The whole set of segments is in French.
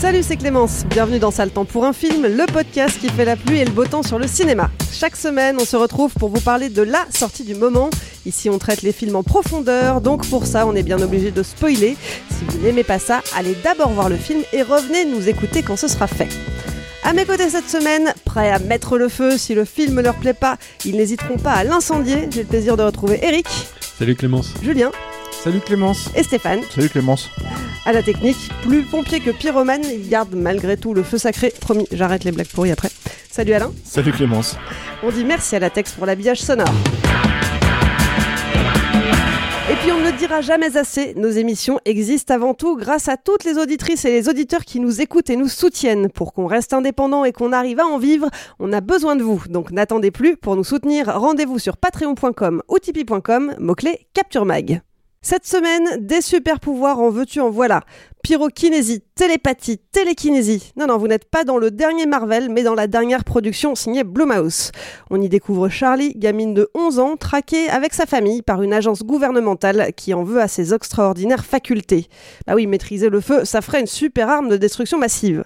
Salut, c'est Clémence. Bienvenue dans Sale Temps pour un film, le podcast qui fait la pluie et le beau temps sur le cinéma. Chaque semaine, on se retrouve pour vous parler de la sortie du moment. Ici, on traite les films en profondeur, donc pour ça, on est bien obligé de spoiler. Si vous n'aimez pas ça, allez d'abord voir le film et revenez nous écouter quand ce sera fait. À mes côtés cette semaine, prêts à mettre le feu si le film ne leur plaît pas, ils n'hésiteront pas à l'incendier. J'ai le plaisir de retrouver Eric, Salut Clémence. Julien Salut Clémence. et Stéphane. Salut Clémence. À la technique, plus pompier que pyromane, il garde malgré tout le feu sacré. Promis, j'arrête les blagues pourries après. Salut Alain. Salut Clémence. On dit merci à la Tex pour l'habillage sonore. Et puis on ne le dira jamais assez, nos émissions existent avant tout grâce à toutes les auditrices et les auditeurs qui nous écoutent et nous soutiennent. Pour qu'on reste indépendant et qu'on arrive à en vivre, on a besoin de vous. Donc n'attendez plus, pour nous soutenir, rendez-vous sur patreon.com ou tipeee.com, mot-clé Capture Mag. Cette semaine, des super pouvoirs en veux-tu en voilà. Pyrokinésie, télépathie, télékinésie. Non, non, vous n'êtes pas dans le dernier Marvel, mais dans la dernière production signée Blumhouse. On y découvre Charlie, gamine de 11 ans, traquée avec sa famille par une agence gouvernementale qui en veut à ses extraordinaires facultés. Bah oui, maîtriser le feu, ça ferait une super arme de destruction massive.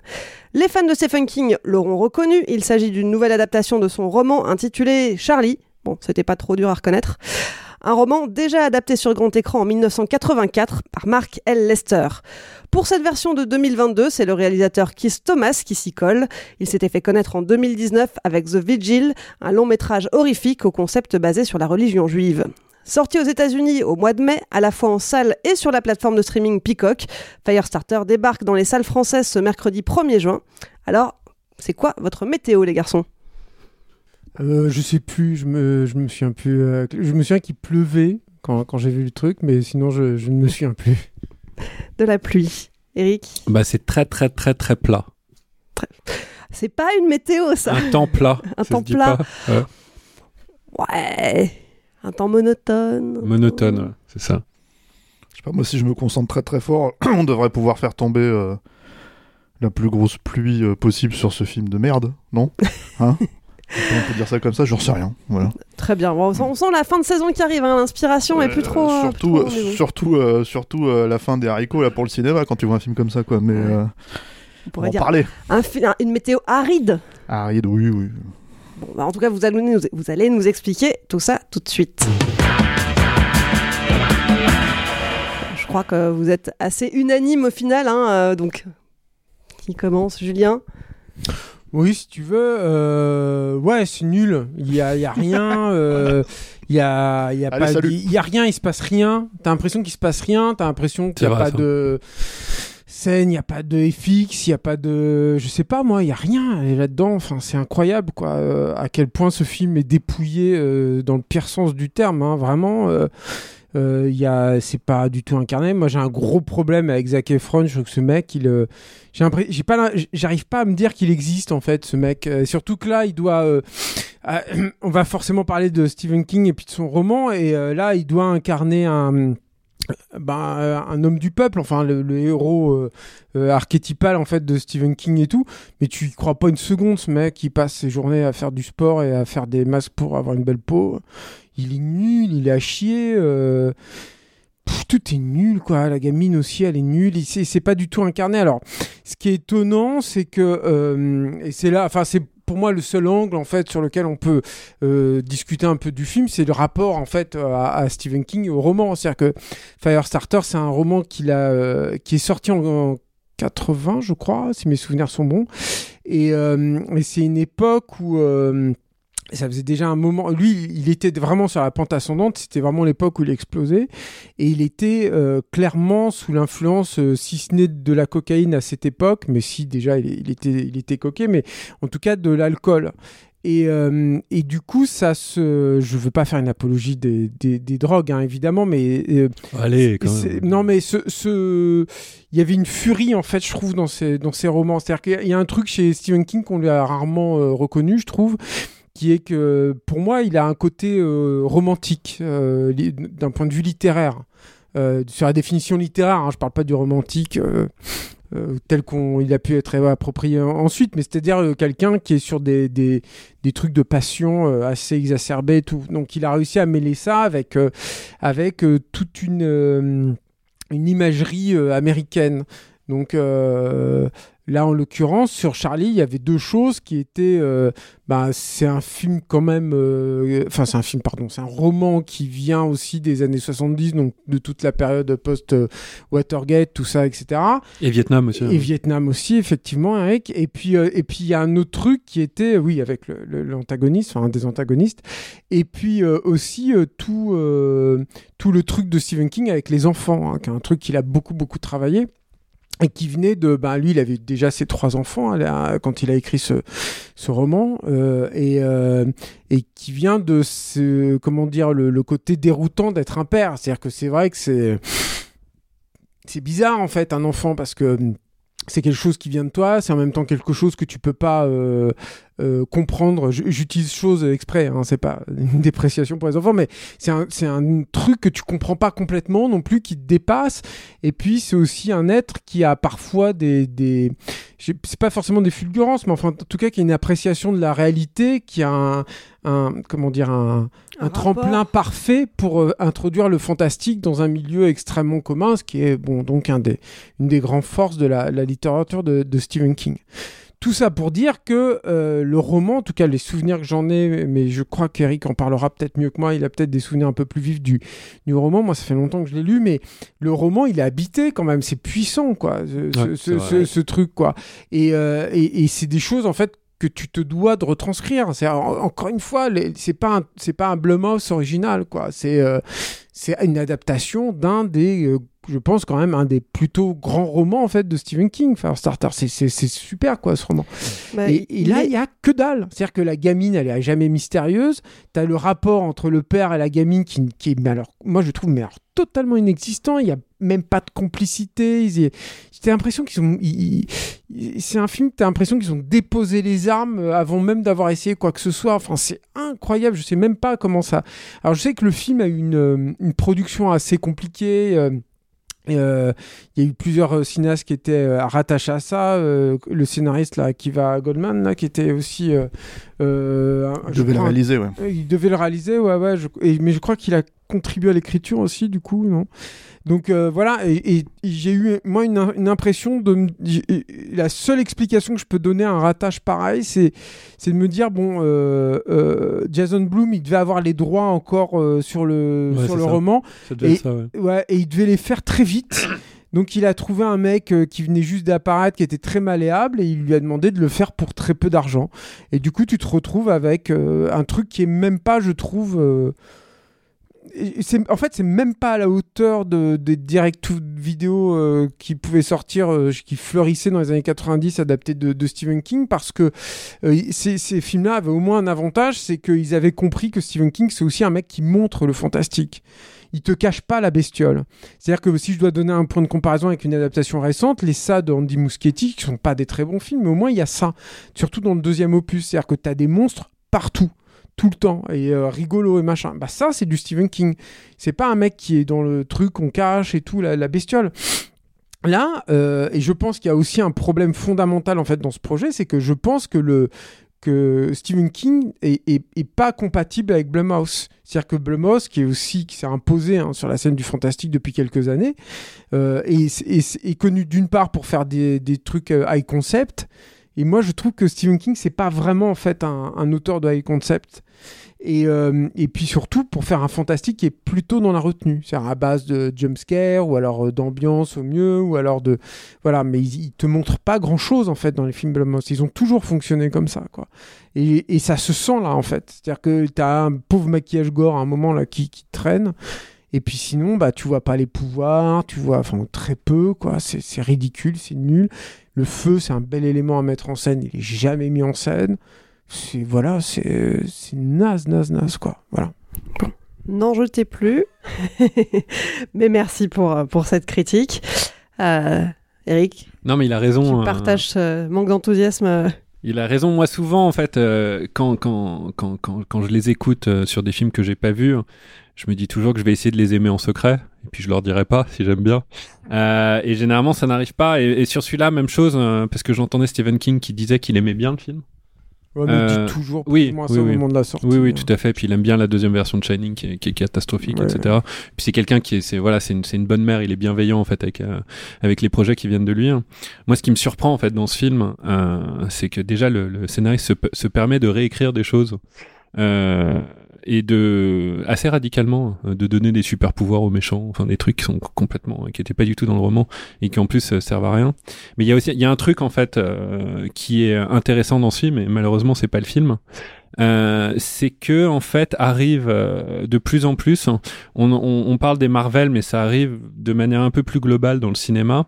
Les fans de Stephen King l'auront reconnu, il s'agit d'une nouvelle adaptation de son roman intitulé Charlie. Bon, c'était pas trop dur à reconnaître. Un roman déjà adapté sur grand écran en 1984 par Mark L. Lester. Pour cette version de 2022, c'est le réalisateur Keith Thomas qui s'y colle. Il s'était fait connaître en 2019 avec The Vigil, un long métrage horrifique au concept basé sur la religion juive. Sorti aux États-Unis au mois de mai, à la fois en salle et sur la plateforme de streaming Peacock, Firestarter débarque dans les salles françaises ce mercredi 1er juin. Alors, c'est quoi votre météo, les garçons? Euh, je sais plus, je me, je me souviens plus. euh, je me souviens qu'il pleuvait quand, quand j'ai vu le truc, mais sinon je, je ne me souviens plus. De la pluie. Eric Bah, c'est très très très très plat. C'est pas une météo, ça Un temps plat. Un temps plat. pas. Ouais. Ouais. Un temps monotone. Monotone, ouais, c'est ça. Je sais pas, moi si je me concentre très très fort, on devrait pouvoir faire tomber euh, la plus grosse pluie euh, possible sur ce film de merde, non? Hein? On peut dire ça comme ça, j'en sais rien. Voilà. Très bien. Bon, on, sent, on sent la fin de saison qui arrive. hein. L'inspiration est plus trop. euh, surtout, plus trop au euh, surtout, euh, surtout euh, la fin des haricots là pour le cinéma quand tu vois un film comme ça quoi. Mais euh, On on pourrait en dire parler. un une météo aride. Aride, oui, oui. Bon, bah, en tout cas, vous allez, nous, vous allez nous expliquer tout ça tout de suite. Je crois que vous êtes assez unanime au final. hein, euh, donc, qui commence Julien? Oui, si tu veux. euh, ouais, c'est nul. Il y a, il y a rien. euh, Il y a, il y a Allez, pas, salut. il y a rien. Il se passe rien. T'as l'impression qu'il se passe rien. T'as l'impression qu'il n'y a vrai, pas ça. de scène, il n'y a pas de FX, il n'y a pas de, je sais pas moi, il y a rien là-dedans. Enfin, c'est incroyable quoi. euh, à quel point ce film est dépouillé euh, dans le pire sens du terme. hein, vraiment. euh, euh, y a, c'est pas du tout incarné. Moi, j'ai un gros problème avec Zac Efron. Je trouve que ce mec, il, euh, j'ai pas, j'arrive pas à me dire qu'il existe en fait, ce mec. Euh, surtout que là, il doit, euh, euh, on va forcément parler de Stephen King et puis de son roman, et euh, là, il doit incarner un, ben, un homme du peuple, enfin le, héros archétypal en fait de Stephen King et tout. Mais tu y crois pas une seconde, ce mec, il passe ses journées à faire du sport et à faire des masques pour avoir une belle peau. Il est nul, il est à chier. tout est nul, quoi. La gamine aussi, elle est nulle. C'est pas du tout incarné. Alors, ce qui est étonnant, c'est que euh, et c'est là, enfin, c'est pour moi le seul angle en fait sur lequel on peut euh, discuter un peu du film, c'est le rapport en fait à, Stephen King et au roman. C'est-à-dire que Firestarter, c'est un roman a, euh, qui est sorti en, en 80, je crois, si mes souvenirs sont bons. Et c'est une époque où ça faisait déjà un moment. Lui, il était vraiment sur la pente ascendante. C'était vraiment l'époque où il explosait. Et il était euh, clairement sous l'influence, euh, si ce n'est de la cocaïne à cette époque, mais si déjà il, il était, il était coqué, mais en tout cas de l'alcool. Et, euh, et du coup, ça se. Je veux pas faire une apologie des, des, des drogues, hein, évidemment, mais. euh, Allez, quand même. Non, mais ce, ce- il y avait une furie en fait, je trouve, dans ces dans ces romans. C'est-à-dire qu'il y a un truc chez Stephen King qu'on lui a rarement euh, reconnu, je trouve, qui est que pour moi, il a un côté euh, romantique euh, d'un point de vue littéraire. Euh, sur la définition littéraire, hein, je parle pas du romantique. tel qu'on il a pu être approprié en- ensuite, mais c'est-à-dire quelqu'un qui est sur des, des, des trucs de passion assez exacerbés et tout. Donc il a réussi à mêler ça avec, avec toute une, une imagerie américaine. Donc là, en l'occurrence, sur Charlie, il y avait deux choses qui étaient... euh, bah, c'est un film quand même... euh, Enfin, c'est un film, pardon, c'est un roman qui vient aussi des années 70, donc de toute la période post-Watergate, tout ça, etc. Et Vietnam aussi. hein. Et Vietnam aussi, effectivement, Eric. Et puis, euh, et puis il y a un autre truc qui était, oui, avec l'antagoniste, enfin un des antagonistes. Et puis aussi tout, tout le truc de Stephen King avec les enfants, hein, qui est un truc qu'il a beaucoup, beaucoup travaillé. Et qui venait de. Ben, lui, il avait déjà ses trois enfants hein, quand il a écrit ce, ce roman. euh, et, euh, et qui vient de ce. Comment dire Le, le côté déroutant d'être un père. C'est-à-dire que c'est vrai que c'est c'est bizarre en fait un enfant parce que c'est quelque chose qui vient de toi, c'est en même temps quelque chose que tu peux pas euh, euh, comprendre. J'utilise chose exprès, hein, c'est pas une dépréciation pour les enfants, mais c'est un, un truc que tu comprends pas complètement non plus, qui te dépasse. Et puis c'est aussi un être qui a parfois des, c'est pas forcément des fulgurances, mais enfin en tout cas qui a une appréciation de la réalité, qui a un, un comment dire un, un, Un tremplin parfait pour euh, introduire le fantastique dans un milieu extrêmement commun, ce qui est bon donc un des une des grandes forces de la, la littérature de, de Stephen King. Tout ça pour dire que euh, le roman, en tout cas les souvenirs que j'en ai, mais je crois qu'Eric en parlera peut-être mieux que moi, il a peut-être des souvenirs un peu plus vifs du, du roman, moi ça fait longtemps que je l'ai lu, mais le roman il est habité quand même, c'est puissant quoi, ce, Ouais, ce- c'est vrai. ce- ce truc quoi. Et, euh, et, et c'est des choses en fait que tu te dois de retranscrire. C'est en- encore une fois, c'est pas un, c'est pas un Blumhouse original quoi. C'est euh, c'est une adaptation d'un des, euh, je pense quand même un des plutôt grands romans en fait de Stephen King. Firestarter, c'est super quoi ce roman. Bah, et, et là, il y a que dalle. C'est-à-dire que la gamine, elle est jamais mystérieuse. T'as le rapport entre le père et la gamine qui, qui est, mais alors, moi je trouve, mais alors, totalement inexistant. Il y a même pas de complicité. Ils- J'ai l'impression qu'ils ont. ils- ils- C'est un film, t'as l'impression qu'ils ont déposé les armes euh, avant même d'avoir essayé quoi que ce soit. Enfin, c'est incroyable. Je sais même pas comment ça. Alors, je sais que le film a eu une, euh, une production assez compliquée. Euh, euh, il y a eu plusieurs euh, cinéastes qui étaient euh, rattachés à ça. le scénariste là, qui va Goldman, là, qui était aussi. Il devait le réaliser, ouais. Il devait le réaliser, ouais, ouais. je- et- mais je crois qu'il a contribué à l'écriture aussi, du coup, non? Donc euh, voilà, et, et j'ai eu, moi, une, une impression de. La seule explication que je peux donner à un rattache pareil, c'est c'est de me dire, bon, euh, euh, Jason Bloom, il devait avoir les droits encore sur le, Ouais, sur le ça. roman. Ça et, ça, ouais. ouais, et il devait les faire très vite. Donc il a trouvé un mec euh, qui venait juste d'apparaître, qui était très malléable, et il lui a demandé de le faire pour très peu d'argent. Et du coup, tu te retrouves avec euh, un truc qui est même pas, je trouve. euh, en fait, c'est même pas à la hauteur de, des direct vidéo euh, qui pouvaient sortir, euh, qui fleurissaient dans les années 90, adaptés de, Stephen King, parce que euh, ces, ces films-là avaient au moins un avantage, c'est qu'ils avaient compris que Stephen King, c'est aussi un mec qui montre le fantastique. Il te cache pas la bestiole. C'est-à-dire que si je dois donner un point de comparaison avec une adaptation récente, les Ça de Andy Muschietti, qui sont pas des très bons films, mais au moins il y a ça. Surtout dans le deuxième opus, c'est-à-dire que tu as des monstres partout tout le temps et euh, rigolo et machin. Bah ça c'est du Stephen King. C'est pas un mec qui est dans le truc on cache et tout la, bestiole. Là, euh, et je pense qu'il y a aussi un problème fondamental en fait dans ce projet, c'est que je pense que le que Stephen King est, pas compatible avec Blumhouse. C'est-à-dire que Blumhouse, qui est aussi qui s'est imposé hein, sur la scène du fantastique depuis quelques années, euh, est, connu d'une part pour faire des, des trucs high concept. Et moi, je trouve que Stephen King, c'est pas vraiment en fait un, auteur de high concept. Et, euh, et puis surtout pour faire un fantastique qui est plutôt dans la retenue, c'est-à-dire à base de jumpscare ou alors euh, d'ambiance au mieux ou alors de voilà, mais ils, ils te montrent pas grand-chose en fait dans les films Blumhouse. Ils ont toujours fonctionné comme ça quoi. Et, et ça se sent là en fait, c'est-à-dire que t'as un pauvre maquillage gore à un moment là qui, qui traîne. Et puis sinon, bah, tu vois pas les pouvoirs, tu vois enfin, très peu, quoi. C'est c'est ridicule, c'est nul. Le feu, c'est un bel élément à mettre en scène, il est jamais mis en scène. C'est voilà, c'est c'est naze, naze, naze, quoi. Voilà. N'en jetez plus. Mais merci pour, euh, pour cette critique. Euh, Eric, Non, mais il a raison. tu euh, partages ce manque d'enthousiasme. euh, Il a raison. Moi, souvent, en fait, euh, quand, quand, quand, quand, quand je les écoute euh, sur des films que j'ai pas vus, je me dis toujours que je vais essayer de les aimer en secret. Et puis, je leur dirai pas si j'aime bien. Euh, et généralement, ça n'arrive pas. Et, et sur celui-là, même chose, euh, parce que j'entendais Stephen King qui disait qu'il aimait bien le film. Ouais, mais Euh, toujours oui, moins oui, ça au oui. moment de la sortie. Oui, oui, hein. tout à fait. Puis il aime bien la deuxième version de Shining qui est, qui est catastrophique, Ouais, etc. Puis c'est quelqu'un qui est, c'est voilà, c'est une, c'est une bonne mère. Il est bienveillant en fait avec euh, avec les projets qui viennent de lui. Moi, ce qui me surprend en fait dans ce film, euh, c'est que déjà le, le scénariste se, se permet de réécrire des choses. Euh, et de assez radicalement euh, de donner des super pouvoirs aux méchants enfin des trucs qui sont complètement qui étaient pas du tout dans le roman et qui en plus euh, servent à rien. Mais il y a aussi il y a un truc en fait euh, qui est intéressant dans ce film et malheureusement c'est pas le film euh, c'est que en fait arrive de plus en plus on, on, on parle des Marvel mais ça arrive de manière un peu plus globale dans le cinéma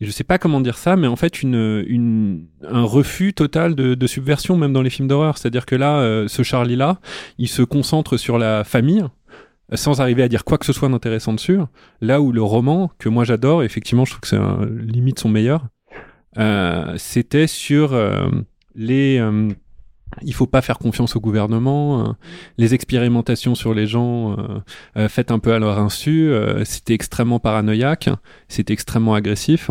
je sais pas comment dire ça, mais en fait une, une un refus total de, de subversion même dans les films d'horreur. C'est-à-dire que là, euh, ce Charlie là, il se concentre sur la famille sans arriver à dire quoi que ce soit d'intéressant dessus. Là où le roman que moi j'adore, effectivement, je trouve que c'est limite son meilleur, euh, c'était sur euh, les euh, il faut pas faire confiance au gouvernement, euh, les expérimentations sur les gens euh, faites un peu à leur insu, c'était extrêmement paranoïaque, c'était extrêmement agressif.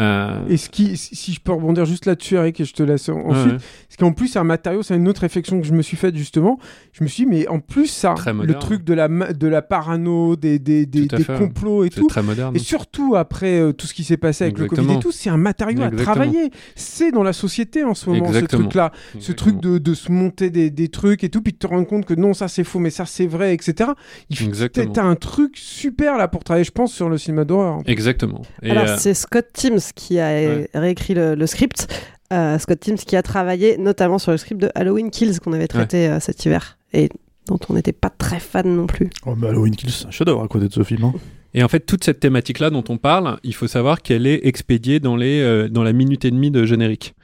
Euh, Et ce qui, si je peux rebondir juste là-dessus, Eric, et je te laisse en- ensuite, Ouais, ouais. parce qu'en plus, c'est un matériau, c'est une autre réflexion que je me suis faite justement. Je me suis dit, mais en plus, ça, le truc de la, de la parano, des, des, des, fait. complots et C'est tout. très moderne. Et surtout après euh, tout ce qui s'est passé avec le Covid et tout, c'est un matériau à travailler. C'est dans la société en ce moment, Exactement. ce truc-là. Ce truc de, de se monter des, des trucs et tout, puis de te rendre compte que non, ça c'est faux, mais ça c'est vrai, etc. Il. T'as un truc super là pour travailler, je pense, sur le cinéma d'horreur. Exactement. Et, Alors, euh, c'est Scott Teams qui a réécrit le, le script. Euh, Scott Teams qui a travaillé notamment sur le script de Halloween Kills qu'on avait traité euh, cet hiver et dont on n'était pas très fan non plus. Oh, mais Halloween Kills, c'est un chef-d'œuvre à côté de ce film. hein. Et en fait, toute cette thématique-là dont on parle, il faut savoir qu'elle est expédiée dans, les, euh, dans la minute et demie de générique.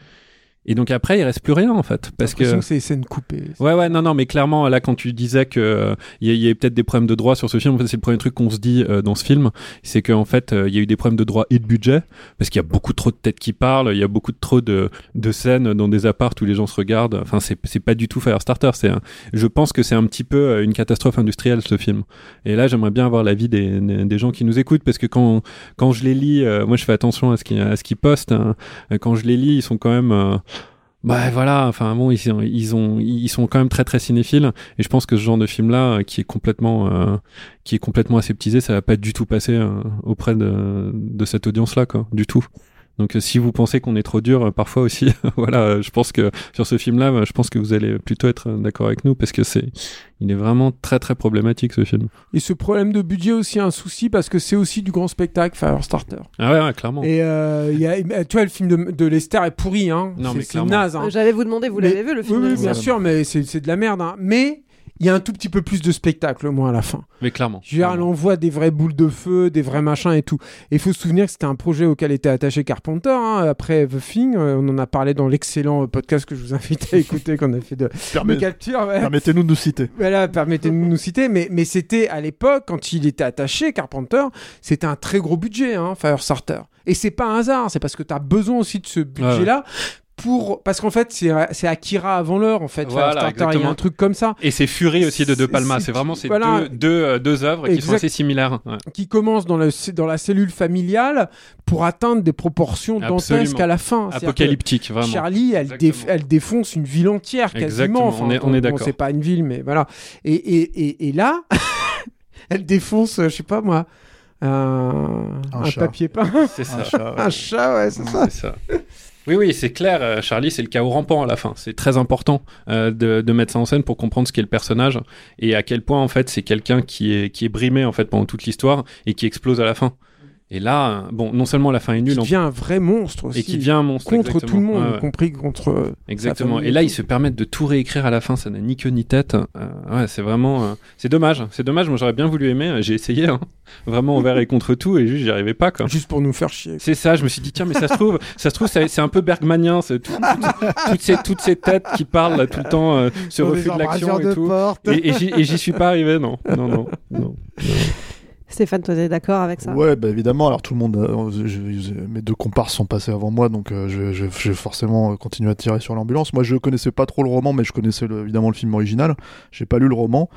Et donc après, il reste plus rien en fait. Parce que. Que c'est des scènes coupées. Ouais, ouais, non, non, mais clairement, là, quand tu disais que euh, il y, a- y avait peut-être des problèmes de droit sur ce film, en fait, c'est le premier truc qu'on se dit euh, dans ce film, c'est qu'en fait, euh, il y a eu des problèmes de droit et de budget, parce qu'il y a beaucoup trop de têtes qui parlent, il y a beaucoup de trop de, de scènes dans des apparts où les gens se regardent. Enfin, c'est c'est pas du tout Firestarter. C'est, un- je pense que c'est un petit peu une catastrophe industrielle ce film. Et là, j'aimerais bien avoir l'avis des, des, gens qui nous écoutent, parce que quand quand je les lis, moi, je fais attention à ce qu'ils à ce qu'ils postent. hein. Quand je les lis, ils sont quand même bah voilà, enfin bon, ils, ils ont, ils sont quand même très très cinéphiles, et je pense que ce genre de film là, qui est complètement, euh, qui est complètement aseptisé, ça va pas du tout passer euh, auprès de, de cette audience là, quoi, du tout. Donc euh, si vous pensez qu'on est trop dur, euh, parfois aussi, voilà, euh, je pense que sur ce film là, je pense que vous allez plutôt être d'accord avec nous, parce que c'est, il est vraiment très très problématique ce film. Et ce problème de budget aussi un souci parce que c'est aussi du grand spectacle Firestarter. Ah ouais, ouais clairement. Et euh, il y a, tu vois, le film de, de Lester est pourri, hein. Non, mais c'est clairement. naze. hein. J'allais vous demander, vous l'avez vu le film Oui, bien? sûr, mais c'est c'est de la merde. hein. Mais il y a un tout petit peu plus de spectacle, au moins, à la fin. Mais clairement. Je veux dire, elle envoie des vraies boules de feu, des vrais machins et tout. Et il faut se souvenir que c'était un projet auquel était attaché Carpenter. hein, après The Thing, Euh, on en a parlé dans l'excellent euh, podcast que je vous invite à écouter, qu'on a fait de, Permet- de capture. ouais. Permettez-nous de nous citer. Voilà, permettez-nous de nous citer, mais, mais c'était à l'époque, quand il était attaché, Carpenter, c'était un très gros budget, hein, Firestarter. Et c'est pas un hasard, c'est parce que tu as besoin aussi de ce budget-là pour parce qu'en fait c'est Akira avant l'heure en fait Voilà, il y a un truc comme ça Et c'est Fury aussi de De Palma. C'est- vraiment ces voilà. deux, deux, euh, deux œuvres qui sont assez similaires. Ouais. qui commence dans, le, dans la cellule familiale pour atteindre des proportions dantesques à la fin. Apocalyptique, vraiment. Charlie, elle, Exactement. déf- elle défonce une ville entière quasiment. Exactement, Enfin, on est- on est d'accord. c'est pas une ville, mais voilà. Et, et, et, et là, elle défonce, euh, je sais pas moi, un, Un un chat. papier peint. C'est ça. Un chat, ouais. un chat, ouais, c'est ça. C'est ça. Oui, oui, c'est clair. euh, Charlie, c'est le chaos rampant à la fin. C'est très important euh, de, mettre ça en scène pour comprendre ce qu'est le personnage et à quel point en fait c'est quelqu'un qui est qui est brimé en fait pendant toute l'histoire et qui explose à la fin. Et là, bon, non seulement la fin est Qui nulle, en- devient un vrai monstre aussi. et qui devient un monstre contre exactement. tout le monde, Ouais, ouais. y compris contre. euh, Exactement. Et là, ils se permettent de tout réécrire à la fin. Ça n'a ni queue ni tête. Euh, ouais, c'est vraiment. euh, c'est dommage. C'est dommage. Moi, j'aurais bien voulu aimer. J'ai essayé. hein. Vraiment envers et contre tout. Et juste, j'y arrivais pas. Quoi. Juste pour nous faire chier. C'est ça. Je me suis dit, tiens, mais ça se trouve, ça se trouve, c'est un peu Bergmanien. C'est tout- tout- toutes ces toutes ces têtes qui parlent là, tout le temps, euh, ce refus de l'action et tout. porte. Et, et j'y- suis pas arrivé. Non, non, non. non. Stéphane, toi, t'es d'accord avec ça? Ouais, bah évidemment. Alors tout le monde, euh, mes deux comparses sont passés avant moi, donc euh, je, vais forcément euh, continuer à tirer sur l'ambulance. Moi, je connaissais pas trop le roman, mais je connaissais évidemment le film original. J'ai pas lu le roman.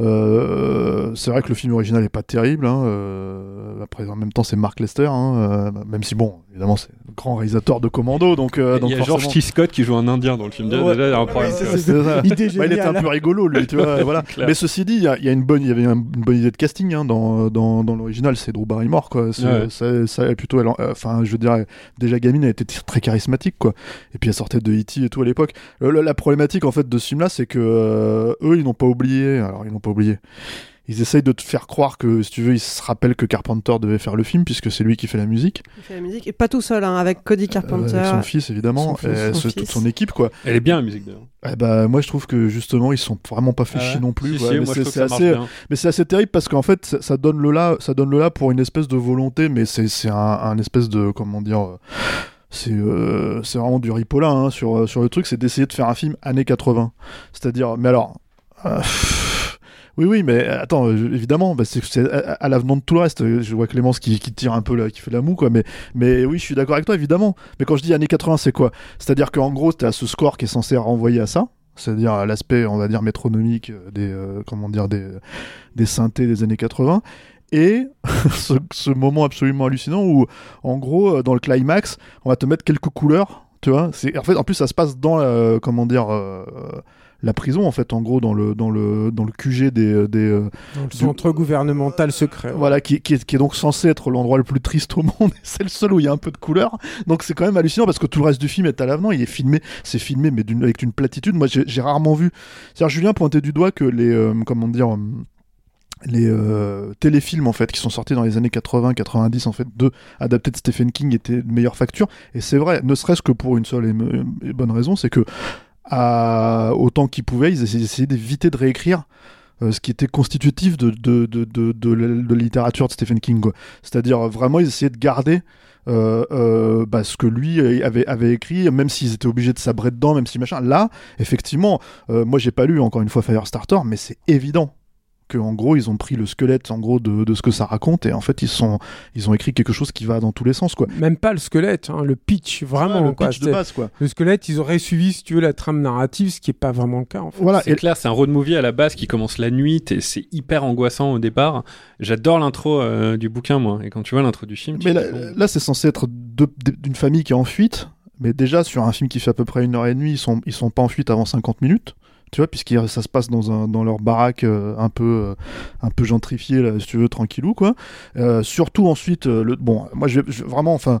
Euh, c'est vrai que le film original est pas terrible. Hein, euh, après, en même temps, c'est Mark Lester, hein, euh, même si bon, évidemment, c'est le grand réalisateur de Commando, donc. euh, Il donc y a George T. Scott qui joue un Indien dans le film. Ouais. déjà, il y a un problème. Ouais, tu c'est- vois. c'est ça. Idée Bah, il était un peu rigolo, lui, tu vois. voilà. Mais ceci dit, il y, a- il y a une bonne, il y avait un- une bonne idée de casting hein, dans, dans, dans l'original. C'est Drew Barrymore, quoi. C'est- Ouais. Ça, plutôt, euh, enfin, je veux dire, déjà gamine, elle était très charismatique, quoi. Et puis elle sortait de E.T. et tout à l'époque. La, la problématique, en fait, de ce film-là, c'est que euh, eux, ils n'ont pas oublié. Alors, ils n'ont pas oublié. Ils essayent de te faire croire que, si tu veux, ils se rappellent que Carpenter devait faire le film, puisque c'est lui qui fait la musique. Il fait la musique, et pas tout seul, hein, avec Cody Carpenter. Euh, avec son fils, évidemment. Son fils, et son ce- fils. toute son équipe, quoi. Elle est bien la musique d'ailleurs. Eh bah, moi je trouve que justement ils sont vraiment pas fait Ah ouais chier non plus. Si, ouais, si, mais c'est assez, bien. mais c'est assez terrible parce qu'en fait ça, ça donne le là, ça donne le là pour une espèce de volonté, mais c'est c'est un, un espèce de comment dire. euh, C'est euh, c'est vraiment du ripola hein, sur, euh, sur le truc, c'est d'essayer de faire un film années 80. C'est-à-dire, mais alors. euh, oui, oui, mais attends, euh, évidemment, bah, c'est c'est à, l'avenant de tout le reste. Euh, Je vois Clémence qui, tire un peu, là, qui fait la moue, quoi. Mais, oui, je suis d'accord avec toi, évidemment. Mais quand je dis années 80, c'est quoi? C'est-à-dire qu'en gros, tu as ce score qui est censé renvoyer à ça, c'est-à-dire à l'aspect, on va dire, métronomique euh, des, euh, comment dire, des, synthés des années 80. Et ce, moment absolument hallucinant où, en gros, euh, dans le climax, on va te mettre quelques couleurs, tu vois. C'est, en fait, en plus, ça se passe dans, comment dire, euh, la prison, en fait, en gros, dans le, dans le, dans le QG des, des, euh, Dans le du- centre gouvernemental secret. voilà, qui, qui, est, qui est donc censé être l'endroit le plus triste au monde. C'est le seul où il y a un peu de couleur. Donc c'est quand même hallucinant parce que tout le reste du film est à l'avenant. Il est filmé, c'est filmé, mais d'une- avec une platitude. Moi, j'ai rarement vu. C'est-à-dire, Julien pointait du doigt que les, euh, comment dire, euh, les euh, téléfilms en fait qui sont sortis dans les années 80 90 en fait de adaptés de Stephen King étaient de meilleure facture et c'est vrai ne serait-ce que pour une seule et bonne raison c'est que autant qu'ils pouvaient ils essayaient d'éviter de réécrire euh, ce qui était constitutif de, de, de, de, la littérature de Stephen King. C'est-à-dire euh, vraiment, ils essayaient de garder euh, bah, ce que lui avait, avait écrit, même s'ils étaient obligés de sabrer dedans, même si machin. Là, effectivement, moi j'ai pas lu encore une fois Firestarter, mais c'est évident que en gros ils ont pris le squelette en gros de, de ce que ça raconte et en fait ils sont ils ont écrit quelque chose qui va dans tous les sens quoi. Même pas le squelette, hein, le pitch, vraiment. Ouais, le quoi. pitch de base quoi. Le squelette, ils auraient suivi, si tu veux, la trame narrative, ce qui est pas vraiment le cas, en fait. Voilà C'est clair, c'est un road movie à la base qui commence la nuit, et c'est hyper angoissant au départ. J'adore l'intro euh, du bouquin, moi. Et quand tu vois l'intro du film, Mais là, dis, bon, là, c'est censé être d'une famille qui est en fuite. Mais déjà, sur un film qui fait à peu près une heure et demie, ils sont, ils sont pas en fuite avant 50 minutes. Tu vois, puisque ça se passe dans, un, dans leur baraque euh, un peu, euh, un peu gentrifiée, là, si tu veux, tranquillou, quoi. Euh, surtout ensuite, euh, le, bon, moi, je, je- vraiment, enfin,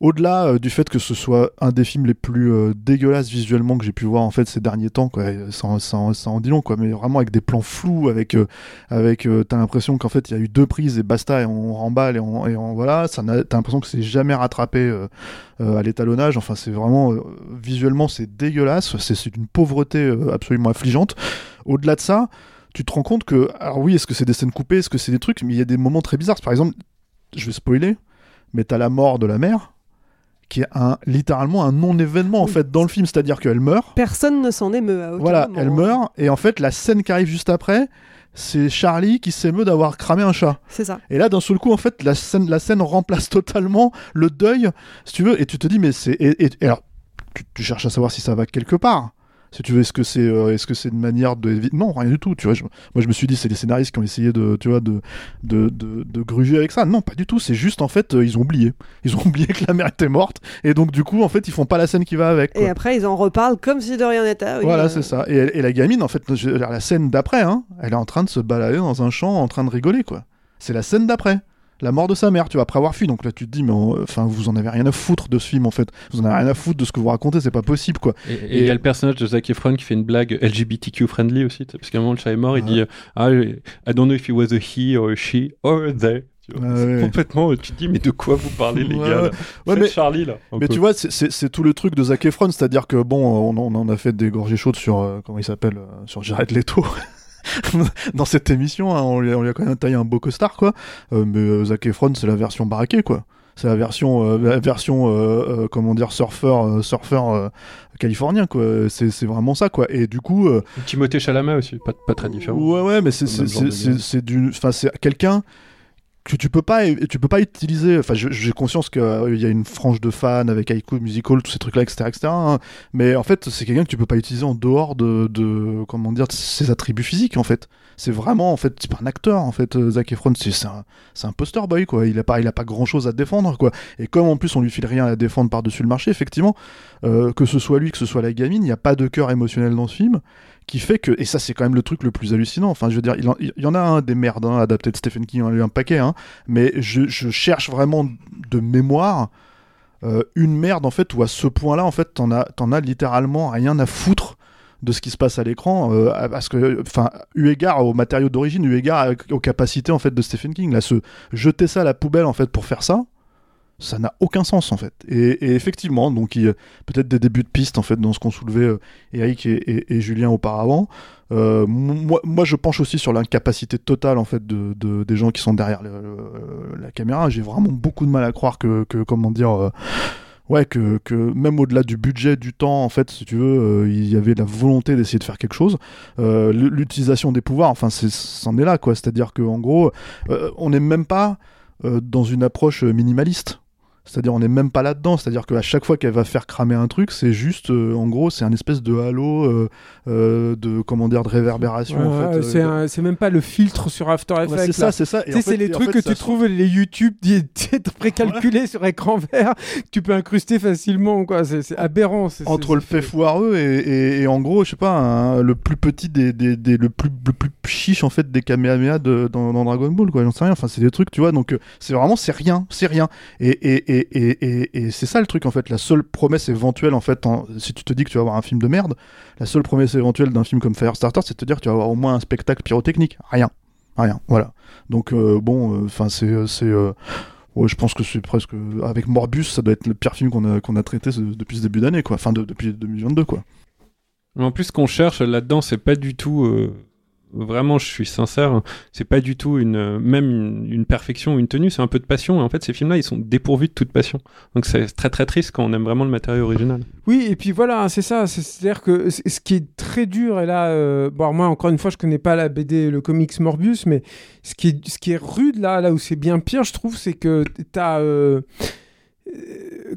au-delà euh, du fait que ce soit un des films les plus euh, dégueulasses visuellement que j'ai pu voir en fait ces derniers temps, quoi, ça, ça, ça en dit long, quoi, mais vraiment avec des plans flous, avec, euh, avec euh, t'as l'impression qu'en fait il y a eu deux prises et basta, et on remballe et on, et on voilà, ça t'as l'impression que c'est jamais rattrapé à l'étalonnage, enfin c'est vraiment visuellement c'est dégueulasse, c'est d'une pauvreté absolument affligeante. Au-delà de ça, tu te rends compte que, alors oui, est-ce que c'est des scènes coupées, est-ce que c'est des trucs, mais il y a des moments très bizarres. Par exemple, je vais spoiler, mais t'as la mort de la mère, qui est un, littéralement un non-événement en fait dans le film, c'est-à-dire qu'elle meurt. Personne ne s'en émeut à aucun Voilà, moment. elle meurt, et en fait, la scène qui arrive juste après, c'est Charlie qui s'émeut d'avoir cramé un chat. C'est ça. Et là, d'un seul coup, en fait, la scène, la scène remplace totalement le deuil, si tu veux, et tu te dis, mais c'est. Et, et- et alors, tu, tu cherches à savoir si ça va quelque part. Si tu veux, est-ce que c'est euh, est-ce que c'est une manière de non rien du tout. Tu vois, je- moi je me suis dit c'est les scénaristes qui ont essayé de tu vois de de, de, de gruger avec ça. Non, pas du tout. C'est juste en fait euh, ils ont oublié. Ils ont oublié que la mère était morte et donc du coup en fait ils font pas la scène qui va avec. Et après, ils en reparlent comme si de rien n'était. oui, Voilà, euh, c'est ça. Et, et la gamine, en fait, la scène d'après, hein, elle est en train de se balader dans un champ, en train de rigoler, quoi. C'est la scène d'après. La mort de sa mère, tu vois, après avoir fui. Donc là, tu te dis, mais on- enfin, vous en avez rien à foutre de ce film, en fait. Vous en avez rien à foutre de ce que vous racontez, c'est pas possible, quoi. Et il y a le personnage de Zac Efron qui fait une blague LGBTQ friendly aussi, parce qu'à un moment le chat est mort, il dit euh, ah, I don't know if he was a he or a she or a they. Ouais, ouais. complètement, tu te dis mais de quoi vous parlez les Ouais, gars là Ouais, mais- Charlie là. Mais tu vois, c'est- tout le truc de Zac Efron, c'est-à-dire que bon, on, on en a fait des gorgées chaudes sur euh, comment il s'appelle, euh, sur Jared Leto. Dans cette émission, hein, on, lui a, on lui a quand même taillé un beau costard, quoi. Euh, mais euh, Zac Efron, c'est la version baraquée, quoi. C'est la version, euh, la version, euh, comment dire, surfeur, surfeur californien, quoi. C'est vraiment ça, quoi. Et du coup, Timothée Chalamet aussi, pas, pas très différent. Ouais, ouais, mais c'est du, enfin c'est quelqu'un que tu peux pas tu peux pas utiliser. Enfin, j'ai conscience qu'il y a une frange de fans avec Haiku Musical, tous ces trucs-là, etc., etc. hein. Mais en fait, c'est quelqu'un que tu peux pas utiliser en dehors de, de comment dire de ses attributs physiques. En fait, c'est vraiment en fait c'est pas un acteur. En fait, euh, Zac Efron, c'est un un poster boy quoi. Il a pas il a pas grand chose à défendre quoi. Et comme en plus on lui file rien à défendre par dessus le marché, effectivement, euh, que ce soit lui, que ce soit la gamine, il n'y a pas de cœur émotionnel dans ce film qui fait que, et ça c'est quand même le truc le plus hallucinant, enfin je veux dire, il, y en a un des merdes hein, adaptés de Stephen King, il y en a eu un paquet, hein, mais je, cherche vraiment de mémoire euh, une merde en fait où à ce point-là en fait t'en as, as littéralement rien à foutre de ce qui se passe à l'écran euh, parce que enfin eu égard aux matériaux d'origine eu égard aux capacités en fait de Stephen King. Là se jeter ça à la poubelle en fait pour faire ça ça n'a aucun sens en fait. Et, effectivement donc il y a peut-être des débuts de piste en fait dans ce qu'ont soulevé euh, Eric et, et- et Julien auparavant. Euh, moi, moi je penche aussi sur l'incapacité totale en fait de, de- des gens qui sont derrière la caméra. J'ai vraiment beaucoup de mal à croire que, que comment dire euh, ouais que, que même au-delà du budget du temps en fait si tu veux il y avait la volonté d'essayer de faire quelque chose. L'utilisation des pouvoirs enfin c'en est là quoi. C'est à dire que en gros on n'est même pas dans une approche minimaliste c'est-à-dire on n'est même pas là-dedans, c'est-à-dire qu'à chaque fois qu'elle va faire cramer un truc, c'est juste, euh, en gros, c'est un espèce de halo euh, euh, de comment dire de réverbération. en Ouais, fait, c'est même pas le filtre sur After Effects. c'est ça, c'est ça. C'est les en trucs fait, que tu trouves les YouTube précalculés sur écran vert, que tu peux incruster facilement. quoi. C'est aberrant. entre le fait foireux et, et- et en gros, je sais pas, le plus petit des, des, des- le plus le plus chiche en fait des Kamehameha de, dans, dans Dragon Ball quoi. J'en sais rien. Enfin, c'est des trucs, tu vois. Donc c'est vraiment c'est rien, c'est rien. Et et, et, c'est ça le truc en fait. La seule promesse éventuelle en fait, si tu te dis que tu vas avoir un film de merde, la seule promesse éventuelle d'un film comme Firestarter, c'est de te dire que tu vas avoir au moins un spectacle pyrotechnique. Rien, rien. Voilà. Donc euh, bon, enfin c'est c'est euh, je pense que c'est presque avec Morbus, ça doit être le pire film qu'on a qu'on a traité depuis ce début d'année, quoi. Enfin, de- depuis 2022, quoi. Mais En plus, ce qu'on cherche là-dedans, c'est pas du tout. euh, Vraiment, je suis sincère, c'est pas du tout une même une, une perfection ou une tenue, c'est un peu de passion. Et en fait, ces films-là, ils sont dépourvus de toute passion. Donc c'est très très triste quand on aime vraiment le matériau original. Oui, et puis voilà, hein, c'est ça. c'est- C'est-à-dire que ce qui est très dur, et là, euh, bon, moi, encore une fois, je connais pas la BD, le comics Morbius, mais ce qui est, ce qui est rude là, là où c'est bien pire, je trouve, c'est que t'as. euh,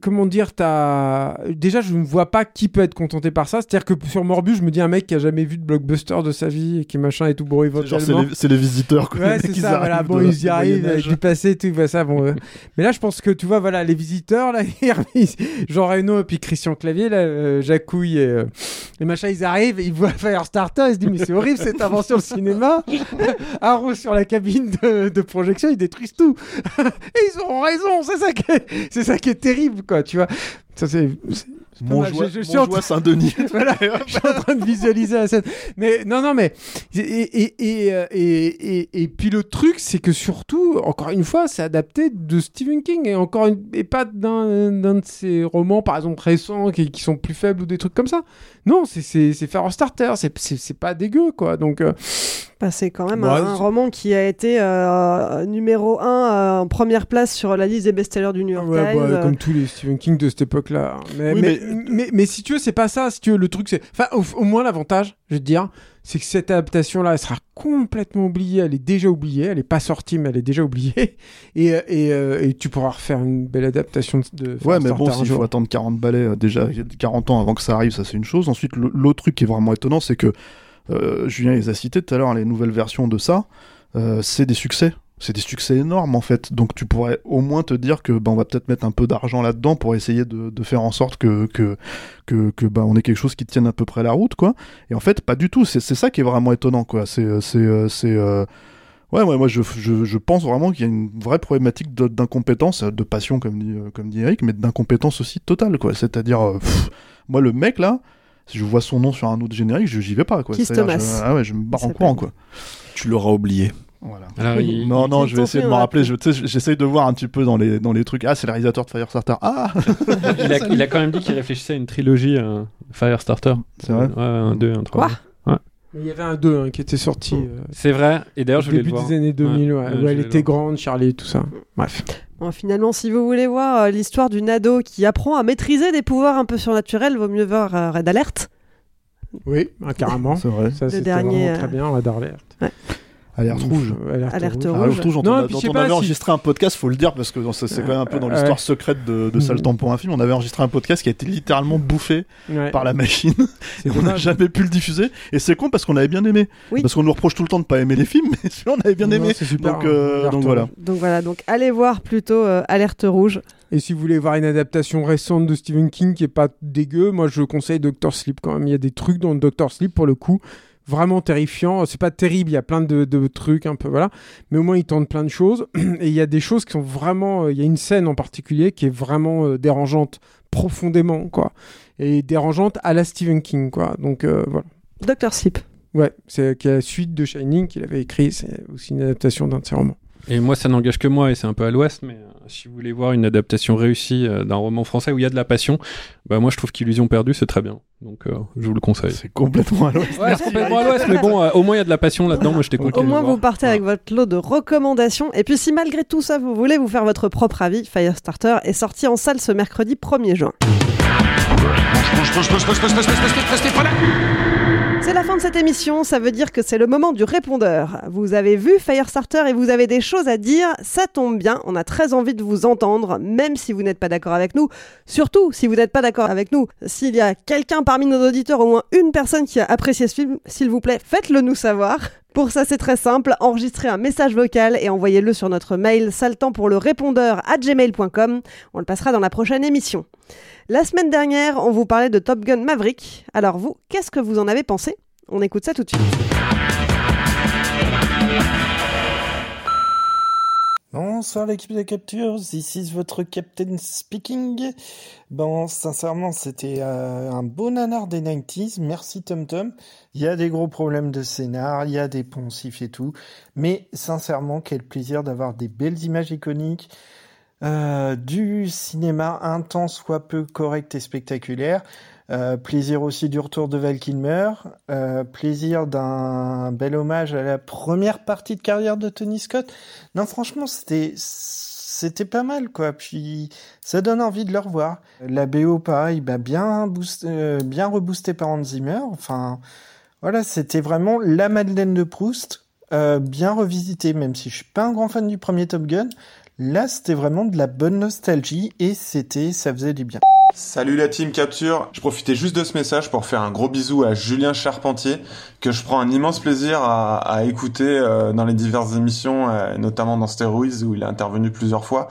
comment dire, t'as. Déjà, je ne vois pas qui peut être contenté par ça. C'est-à-dire que sur Morbius, je me dis un mec qui a jamais vu de blockbuster de sa vie et qui machin et tout bourrivant. Genre, c'est les, c'est les visiteurs, quoi. Ouais, c'est ça, voilà, bon, ils y arrivent avec du passé et tout, ça, bon. euh. Mais là, je pense que, tu vois, voilà, les visiteurs, là, Jean Reno et puis Christian Clavier, là, euh, Jacouille et, euh, et machin, ils arrivent, ils voient Firestarter, ils se disent, mais c'est horrible cette invention au cinéma. Arrow sur la cabine de, de projection, ils détruisent tout. et ils auront raison, c'est ça qui est, c'est ça qui est terrible, quoi, tu vois. Ça, c'est. mal. Montjoie- Je- je suis en train- Saint-Denis. voilà, je suis en train de visualiser la scène. Mais non, non, mais et et et et, puis le truc, c'est que surtout, encore une fois, c'est adapté de Stephen King et encore une, et pas d'un de ses romans, par exemple récents, qui, qui sont plus faibles ou des trucs comme ça. Non, c'est c'est c'est Starter, c'est c'est c'est pas dégueu quoi. Donc euh, Bah, c'est quand même Ouais, un, un c'est- roman qui a été euh, numéro 1 en première place sur la liste des best-sellers du New York Ouais, Times. bah, euh, comme tous les Stephen King de cette époque-là. Mais, Oui, mais, mais- mais, mais si tu veux, c'est pas ça. Si tu veux, le truc, c'est. Enfin, au, au moins, l'avantage, je vais te dire, c'est que cette adaptation-là, elle sera complètement oubliée. Elle est déjà oubliée. Elle est pas sortie, mais elle est déjà oubliée. Et, euh, et, euh, et tu pourras refaire une belle adaptation de. de Ouais, mais bon, s'il faut attendre 40 balais euh, déjà 40 ans avant que ça arrive, ça c'est une chose. Ensuite, l'autre truc qui est vraiment étonnant, c'est que euh, Julien les a cités tout à l'heure, les nouvelles versions de ça, euh, c'est des succès. C'est des succès énormes en fait. Donc tu pourrais au moins te dire que ben, on va peut-être mettre un peu d'argent là-dedans pour essayer de, faire en sorte que que que, ben, on ait quelque chose qui tienne à peu près la route quoi. Et en fait pas du tout. C'est ça qui est vraiment étonnant quoi. C'est euh, c'est euh, c'est euh, Ouais, ouais, moi je, pense vraiment qu'il y a une vraie problématique d'incompétence, de passion comme dit, euh, comme dit Eric, mais d'incompétence aussi totale, quoi. C'est-à-dire, euh, moi le mec là, si je vois son nom sur un autre générique, je j'y vais pas, quoi. Thomas. Je, ah ouais, je me barre en courant, quoi. Tu l'auras oublié. Voilà. Alors, il- non, non, il je vais essayer de me un rappeler. Je, sais, j'essaye de voir un petit peu dans les, dans les trucs. Ah, c'est le réalisateur de Firestarter. Ah il, a, il a quand même dit qu'il réfléchissait à une trilogie euh, Firestarter. C'est vrai? Ouais, un 2, un 3. Quoi? Mais Il y avait un 2 hein, qui était sorti. euh, C'est vrai. Et d'ailleurs, je au voulais début le voir. des années 2000, ouais, Ouais, où elle était grande, Charlie, tout ça. Bref. Bon, finalement, si vous voulez voir euh, l'histoire d'une ado qui apprend à maîtriser des pouvoirs un peu surnaturels, vaut mieux voir euh, Red Alert. Oui, ah, carrément. C'est vrai. Ça, c'était dernier, vraiment euh, très bien, Red Alert. Alerte rouge. Alerte, Alerte rouge. rouge. Alerte rouge, Non, on, a- on avait si- enregistré un podcast, faut le dire, parce que c'est quand même un peu dans l'histoire ouais. secrète de, de Sale. Temps pour un film. On avait enregistré un podcast qui a été littéralement bouffé Ouais. par la machine. Et on n'a jamais pu le diffuser. Et c'est con parce qu'on avait bien aimé. Oui. Parce qu'on nous reproche tout le temps de pas aimer les films, mais on avait bien Non, aimé. c'est super, donc, hein. euh, Alerte donc voilà. Donc voilà, donc allez voir plutôt euh, Alerte rouge. Et si vous voulez voir une adaptation récente de Stephen King qui est pas dégueu, moi je conseille Doctor Sleep quand même. Il y a des trucs dans Doctor Sleep pour le coup vraiment terrifiant. C'est pas terrible, il y a plein de, de trucs un peu voilà, mais au moins il tente plein de choses et il y a des choses qui sont vraiment. euh, Il y a une scène en particulier qui est vraiment euh, dérangeante profondément quoi et dérangeante à la Stephen King quoi. Donc euh, voilà. Doctor Sleep. Ouais, c'est la suite de Shining qu'il avait écrit. C'est aussi une adaptation d'un de ses romans. Et moi, ça n'engage que moi, et c'est un peu à l'ouest, mais euh, si vous voulez voir une adaptation réussie euh, d'un roman français où il y a de la passion, bah moi je trouve qu'Illusion perdue, c'est très bien. Donc euh, je vous le conseille. C'est complètement à l'ouest. Ouais, c'est complètement à l'ouest, mais bon, euh, au moins il y a de la passion là-dedans, moi j'étais content. Au moins, vous partez avec votre lot de recommandations. Et puis, si malgré tout ça, vous voulez vous faire votre propre avis, Firestarter est sorti en salle ce mercredi 1er juin. C'est la fin de cette émission, ça veut dire que c'est le moment du répondeur. Vous avez vu Firestarter et vous avez des choses à dire, ça tombe bien, on a très envie de vous entendre, même si vous n'êtes pas d'accord avec nous. Surtout si vous n'êtes pas d'accord avec nous. S'il y a quelqu'un parmi nos auditeurs, au moins une personne qui a apprécié ce film, s'il vous plaît, faites-le nous savoir. Pour ça, c'est très simple, enregistrez un message vocal et envoyez-le sur notre mail saltant pour le répondeur à gmail.com. On le passera dans la prochaine émission. La semaine dernière, on vous parlait de Top Gun Maverick. Alors vous, qu'est-ce que vous en avez pensé? On écoute ça tout de suite. Bonsoir l'équipe de capture, ici votre captain speaking. Bon, sincèrement, c'était euh, un beau nanar des 90s, merci Tom Tom. Il y a des gros problèmes de scénar, il y a des poncifs et tout, mais sincèrement, quel plaisir d'avoir des belles images iconiques, euh, du cinéma un temps soit peu correct et spectaculaire, euh, plaisir aussi du retour de Val Kilmer, euh, plaisir d'un bel hommage à la première partie de carrière de Tony Scott. Non, franchement, c'était c'était pas mal quoi. Puis ça donne envie de le revoir. La BO pareil, bah bien boost, bien reboosté par Hans Zimmer. Enfin, voilà, c'était vraiment la Madeleine de Proust, bien revisité. Même si je suis pas un grand fan du premier Top Gun, là c'était vraiment de la bonne nostalgie et c'était, ça faisait du bien. Salut la team Capture, je profitais juste de ce message pour faire un gros bisou à Julien Charpentier, que je prends un immense plaisir à, écouter euh, dans les diverses émissions, euh, notamment dans Steroids où il a intervenu plusieurs fois.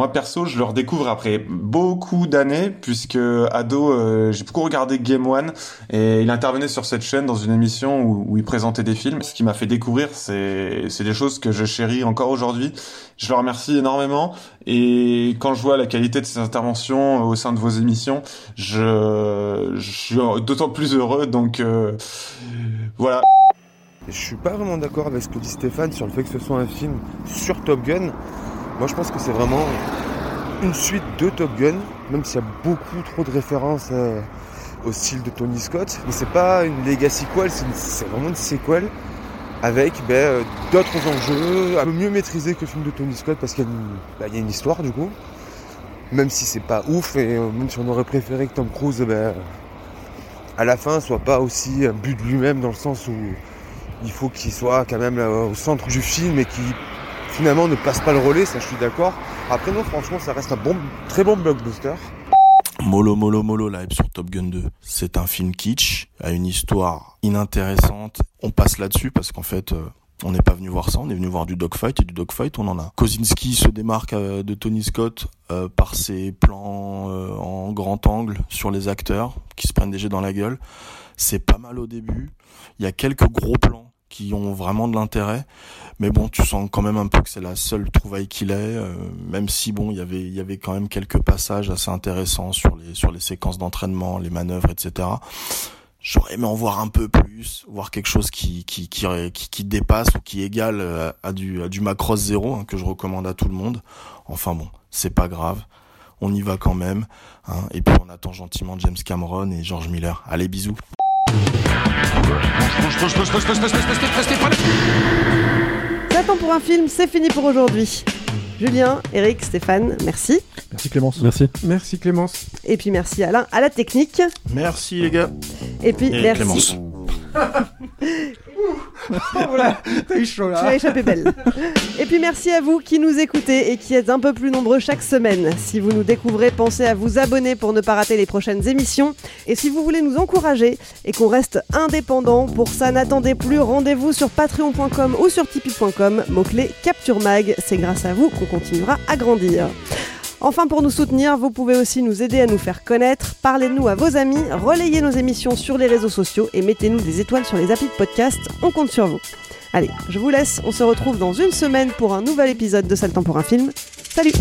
Moi perso, je le redécouvre après beaucoup d'années, puisque ado, euh, j'ai beaucoup regardé Game One, et il intervenait sur cette chaîne dans une émission où, il présentait des films. Ce qui m'a fait découvrir, c'est des choses que je chéris encore aujourd'hui. Je le remercie énormément, et quand je vois la qualité de ses interventions au sein de vos émissions, je, je suis d'autant plus heureux, donc euh, voilà. Je suis pas vraiment d'accord avec ce que dit Stéphane sur le fait que ce soit un film sur Top Gun. Moi, je pense que c'est vraiment une suite de Top Gun, même s'il y a beaucoup trop de références euh, au style de Tony Scott. Mais c'est pas une legacy quel, c'est vraiment une sequel. avec ben, euh, d'autres enjeux, un peu mieux maîtrisés que le film de Tony Scott parce qu'il y, a une- ben, y a une histoire du coup. Même si c'est pas ouf et euh, même si on aurait préféré que Tom Cruise ben, à la fin soit pas aussi un but de lui-même dans le sens où il faut qu'il soit quand même au centre du film et qu'il finalement ne passe pas le relais, ça je suis d'accord. Après non franchement ça reste un bon, très bon blockbuster. Mollo Mollo Mollo live sur Top Gun 2. C'est un film kitsch, a une histoire inintéressante. On passe là-dessus parce qu'en fait, euh, on n'est pas venu voir ça, on est venu voir du dogfight et du dogfight, on en a. Kozinski se démarque euh, de Tony Scott euh, par ses plans euh, en grand angle sur les acteurs qui se prennent des jets dans la gueule. C'est pas mal au début. Il y a quelques gros plans qui ont vraiment de l'intérêt. Mais bon, tu sens quand même un peu que c'est la seule trouvaille qu'il ait, euh, même si bon, il y avait il y avait quand même quelques passages assez intéressants sur les sur les séquences d'entraînement, les manœuvres, etc. J'aurais aimé en voir un peu plus, voir quelque chose qui qui qui qui, qui dépasse ou qui égale euh, à du à du Macross zéro hein, que je recommande à tout le monde. Enfin bon, c'est pas grave. On y va quand même. Hein, et puis on attend gentiment James Cameron et George Miller. Allez, bisous. J'attends pour un film, c'est fini pour aujourd'hui. Julien, Eric, Stéphane, merci. Merci Clémence. Merci. Merci Clémence. Et puis merci Alain à la technique. Merci les gars. Et puis Et merci. Clémence. voilà, t'as eu chaud Tu là. as échappé belle. Et puis merci à vous qui nous écoutez et qui êtes un peu plus nombreux chaque semaine. Si vous nous découvrez, pensez à vous abonner pour ne pas rater les prochaines émissions. Et si vous voulez nous encourager et qu'on reste indépendant, pour ça n'attendez plus, rendez-vous sur patreon.com ou sur tipeee.com, mot-clé Capture Mag. C'est grâce à vous qu'on continuera à grandir. Enfin, pour nous soutenir, vous pouvez aussi nous aider à nous faire connaître. Parlez-nous à vos amis, relayez nos émissions sur les réseaux sociaux et mettez-nous des étoiles sur les applis de podcast. On compte sur vous. Allez, je vous laisse. On se retrouve dans une semaine pour un nouvel épisode de Sale temps pour un film. Salut